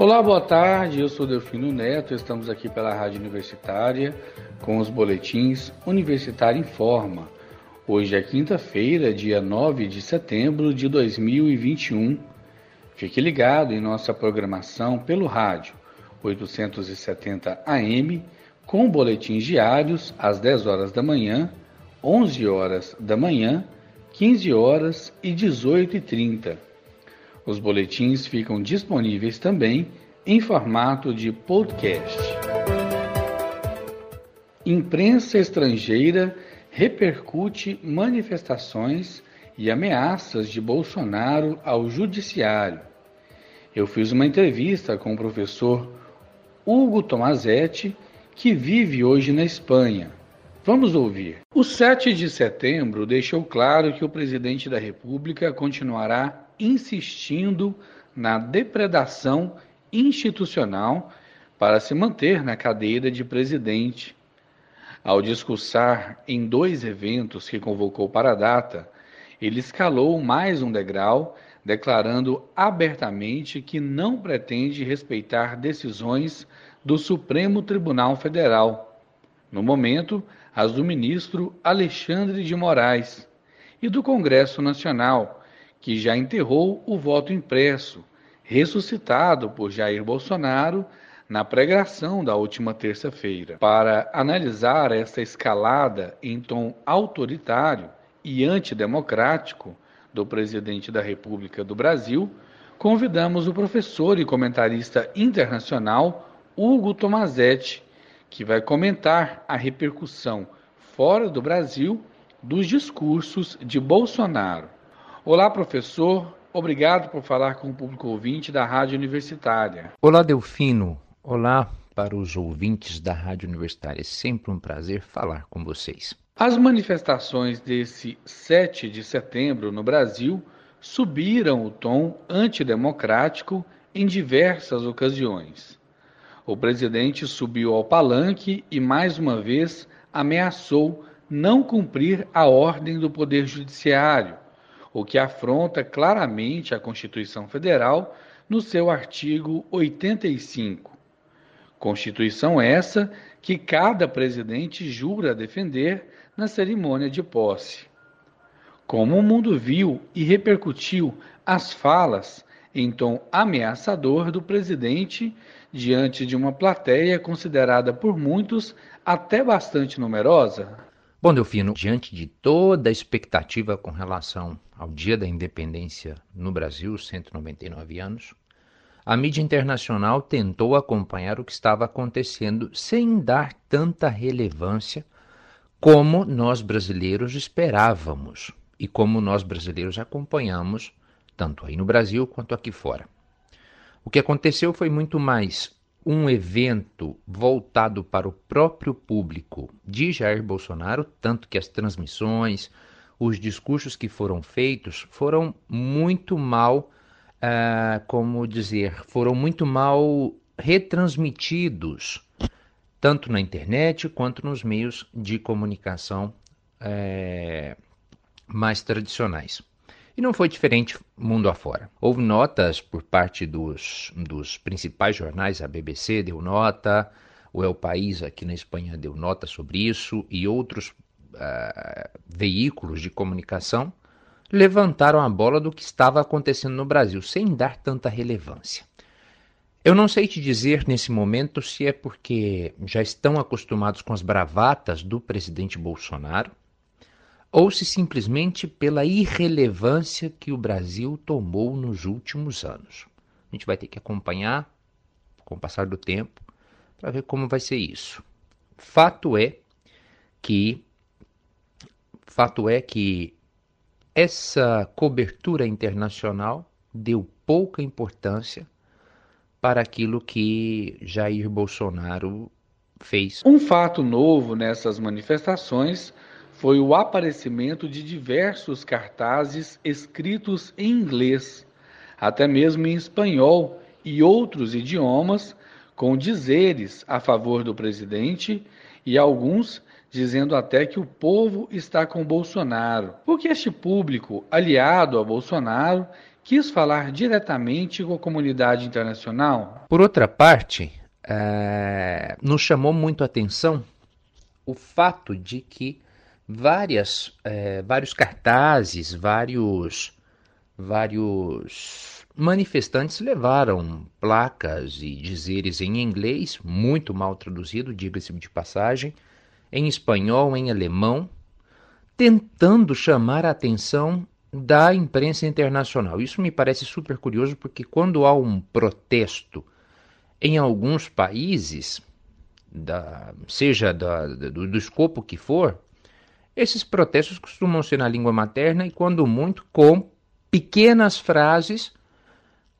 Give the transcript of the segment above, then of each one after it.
Olá, boa tarde. Eu sou Delfino Neto. Estamos aqui pela Rádio Universitária com os boletins Universitário Informa. Hoje é quinta-feira, dia 9 de setembro de 2021. Fique ligado em nossa programação pelo rádio 870 AM com boletins diários às 10 horas da manhã, 11 horas da manhã, 15 horas e 18 e 30. Os boletins ficam disponíveis também em formato de podcast. Imprensa estrangeira repercute manifestações e ameaças de Bolsonaro ao judiciário. Eu fiz uma entrevista com o professor Hugo Tomazetti, que vive hoje na Espanha. Vamos ouvir. O 7 de setembro deixou claro que o presidente da República continuará insistindo na depredação institucional para se manter na cadeira de presidente. Ao discursar em dois eventos que convocou para a data, ele escalou mais um degrau, declarando abertamente que não pretende respeitar decisões do Supremo Tribunal Federal. No momento, as do ministro Alexandre de Moraes e do Congresso Nacional, que já enterrou o voto impresso, ressuscitado por Jair Bolsonaro na pregação da última terça-feira. Para analisar essa escalada em tom autoritário e antidemocrático do presidente da República do Brasil, convidamos o professor e comentarista internacional Hugo Tomazetti, que vai comentar a repercussão fora do Brasil dos discursos de Bolsonaro. Olá, professor. Obrigado por falar com o público ouvinte da Rádio Universitária. Olá, Delfino. Olá para os ouvintes da Rádio Universitária. É sempre um prazer falar com vocês. As manifestações desse 7 de setembro no Brasil subiram o tom antidemocrático em diversas ocasiões. O presidente subiu ao palanque e mais uma vez ameaçou não cumprir a ordem do Poder Judiciário o que afronta claramente a Constituição Federal no seu artigo 85. Constituição essa que cada presidente jura defender na cerimônia de posse. Como o mundo viu e repercutiu as falas em tom ameaçador do presidente diante de uma plateia considerada por muitos até bastante numerosa? Bom, Delfino, diante de toda a expectativa com relação ao dia da independência no Brasil, 199 anos, a mídia internacional tentou acompanhar o que estava acontecendo sem dar tanta relevância como nós brasileiros esperávamos e como nós brasileiros acompanhamos, tanto aí no Brasil quanto aqui fora. O que aconteceu foi muito mais um evento voltado para o próprio público de Jair Bolsonaro, tanto que as transmissões, os discursos que foram feitos foram muito mal, uh, como dizer, foram muito mal retransmitidos, tanto na internet quanto nos meios de comunicação uh, mais tradicionais. E não foi diferente mundo afora. Houve notas por parte dos, dos principais jornais, a BBC deu nota, o El País aqui na Espanha deu nota sobre isso, e outros uh, veículos de comunicação levantaram a bola do que estava acontecendo no Brasil, sem dar tanta relevância. Eu não sei te dizer nesse momento se é porque já estão acostumados com as bravatas do presidente Bolsonaro ou se simplesmente pela irrelevância que o Brasil tomou nos últimos anos. A gente vai ter que acompanhar com o passar do tempo para ver como vai ser isso. Fato é que fato é que essa cobertura internacional deu pouca importância para aquilo que Jair Bolsonaro fez. Um fato novo nessas manifestações foi o aparecimento de diversos cartazes escritos em inglês, até mesmo em espanhol e outros idiomas, com dizeres a favor do presidente e alguns dizendo até que o povo está com Bolsonaro. Porque este público aliado a Bolsonaro quis falar diretamente com a comunidade internacional? Por outra parte, é, nos chamou muito a atenção o fato de que várias, é, vários cartazes, vários, vários manifestantes levaram placas e dizeres em inglês, muito mal traduzido, diga-se de passagem, em espanhol, em alemão, tentando chamar a atenção da imprensa internacional. Isso me parece super curioso porque quando há um protesto em alguns países, da, seja da, do, do escopo que for, esses protestos costumam ser na língua materna e, quando muito, com pequenas frases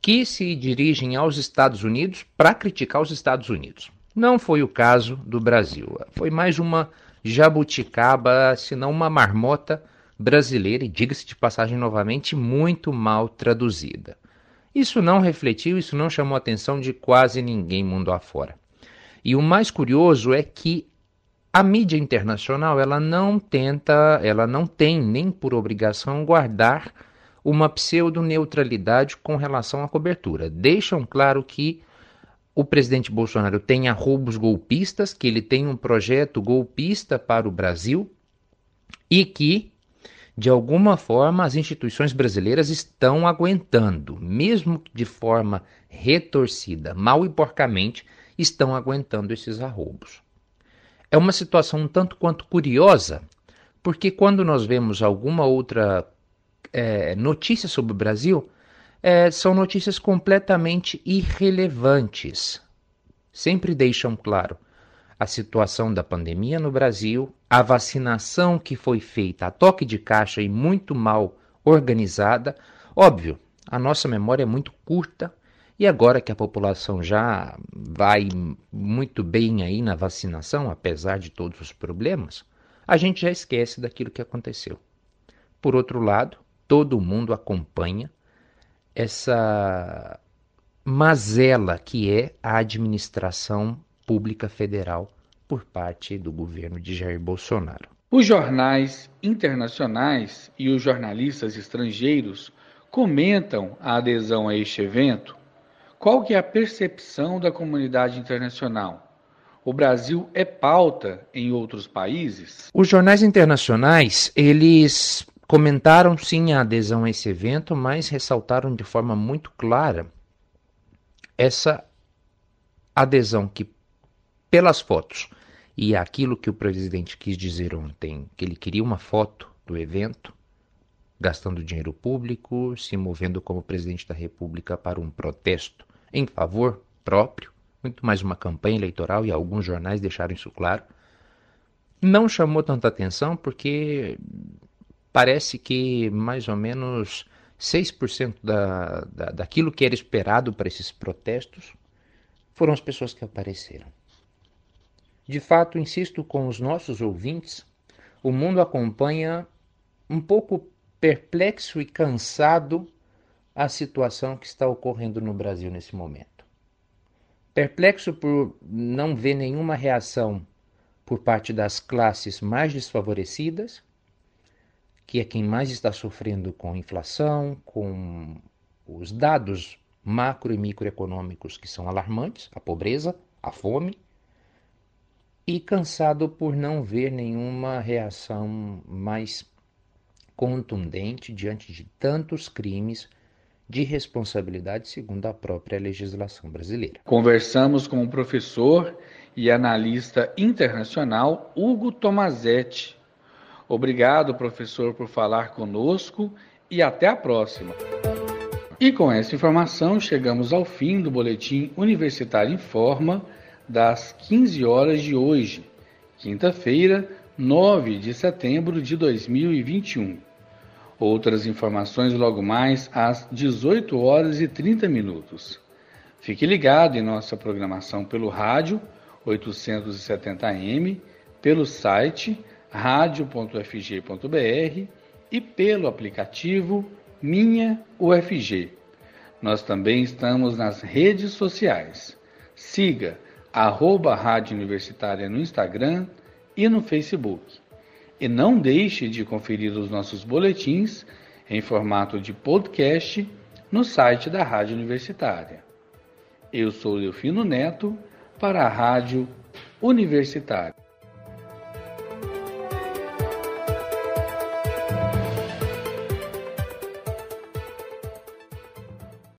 que se dirigem aos Estados Unidos para criticar os Estados Unidos. Não foi o caso do Brasil. Foi mais uma jabuticaba, se não uma marmota brasileira, e diga-se de passagem novamente, muito mal traduzida. Isso não refletiu, isso não chamou a atenção de quase ninguém mundo afora. E o mais curioso é que a mídia internacional ela não tenta, ela não tem nem por obrigação guardar uma pseudo-neutralidade com relação à cobertura. Deixam claro que o presidente Bolsonaro tem arroubos golpistas, que ele tem um projeto golpista para o Brasil e que de alguma forma, as instituições brasileiras estão aguentando, mesmo de forma retorcida, mal e porcamente, estão aguentando esses arroubos. É uma situação um tanto quanto curiosa, porque quando nós vemos alguma outra é, notícia sobre o Brasil, é, são notícias completamente irrelevantes. Sempre deixam claro a situação da pandemia no Brasil, a vacinação que foi feita a toque de caixa e muito mal organizada. Óbvio, a nossa memória é muito curta e agora que a população já vai muito bem aí na vacinação, apesar de todos os problemas, a gente já esquece daquilo que aconteceu. Por outro lado, todo mundo acompanha essa mazela que é a administração Pública Federal por parte do governo de Jair Bolsonaro. Os jornais internacionais e os jornalistas estrangeiros comentam a adesão a este evento. Qual que é a percepção da comunidade internacional? O Brasil é pauta em outros países? Os jornais internacionais, eles comentaram sim a adesão a esse evento, mas ressaltaram de forma muito clara essa adesão que pelas fotos. E aquilo que o presidente quis dizer ontem, que ele queria uma foto do evento, gastando dinheiro público, se movendo como presidente da República para um protesto em favor próprio, muito mais uma campanha eleitoral e alguns jornais deixaram isso claro. Não chamou tanta atenção porque parece que mais ou menos 6% da, da, daquilo que era esperado para esses protestos foram as pessoas que apareceram. De fato, insisto com os nossos ouvintes, o mundo acompanha um pouco perplexo e cansado a situação que está ocorrendo no Brasil nesse momento. Perplexo por não ver nenhuma reação por parte das classes mais desfavorecidas, que é quem mais está sofrendo com inflação, com os dados macro e microeconômicos que são alarmantes, a pobreza, a fome, e cansado por não ver nenhuma reação mais contundente diante de tantos crimes de responsabilidade segundo a própria legislação brasileira. Conversamos com o professor e analista internacional Hugo Tomazetti. Obrigado, professor, por falar conosco e até a próxima. E com essa informação chegamos ao fim do boletim Universitário em Forma das 15 horas de hoje, quinta-feira, 9 de setembro de 2021. Outras informações logo mais às 18 horas e 30 minutos. Fique ligado em nossa programação pelo rádio 870m, pelo site radio.fg.br e pelo aplicativo Minha UFG. Nós também estamos nas redes sociais. Siga arroba Rádio Universitária no Instagram e no Facebook. E não deixe de conferir os nossos boletins em formato de podcast no site da Rádio Universitária. Eu sou Leofino Neto para a Rádio Universitária.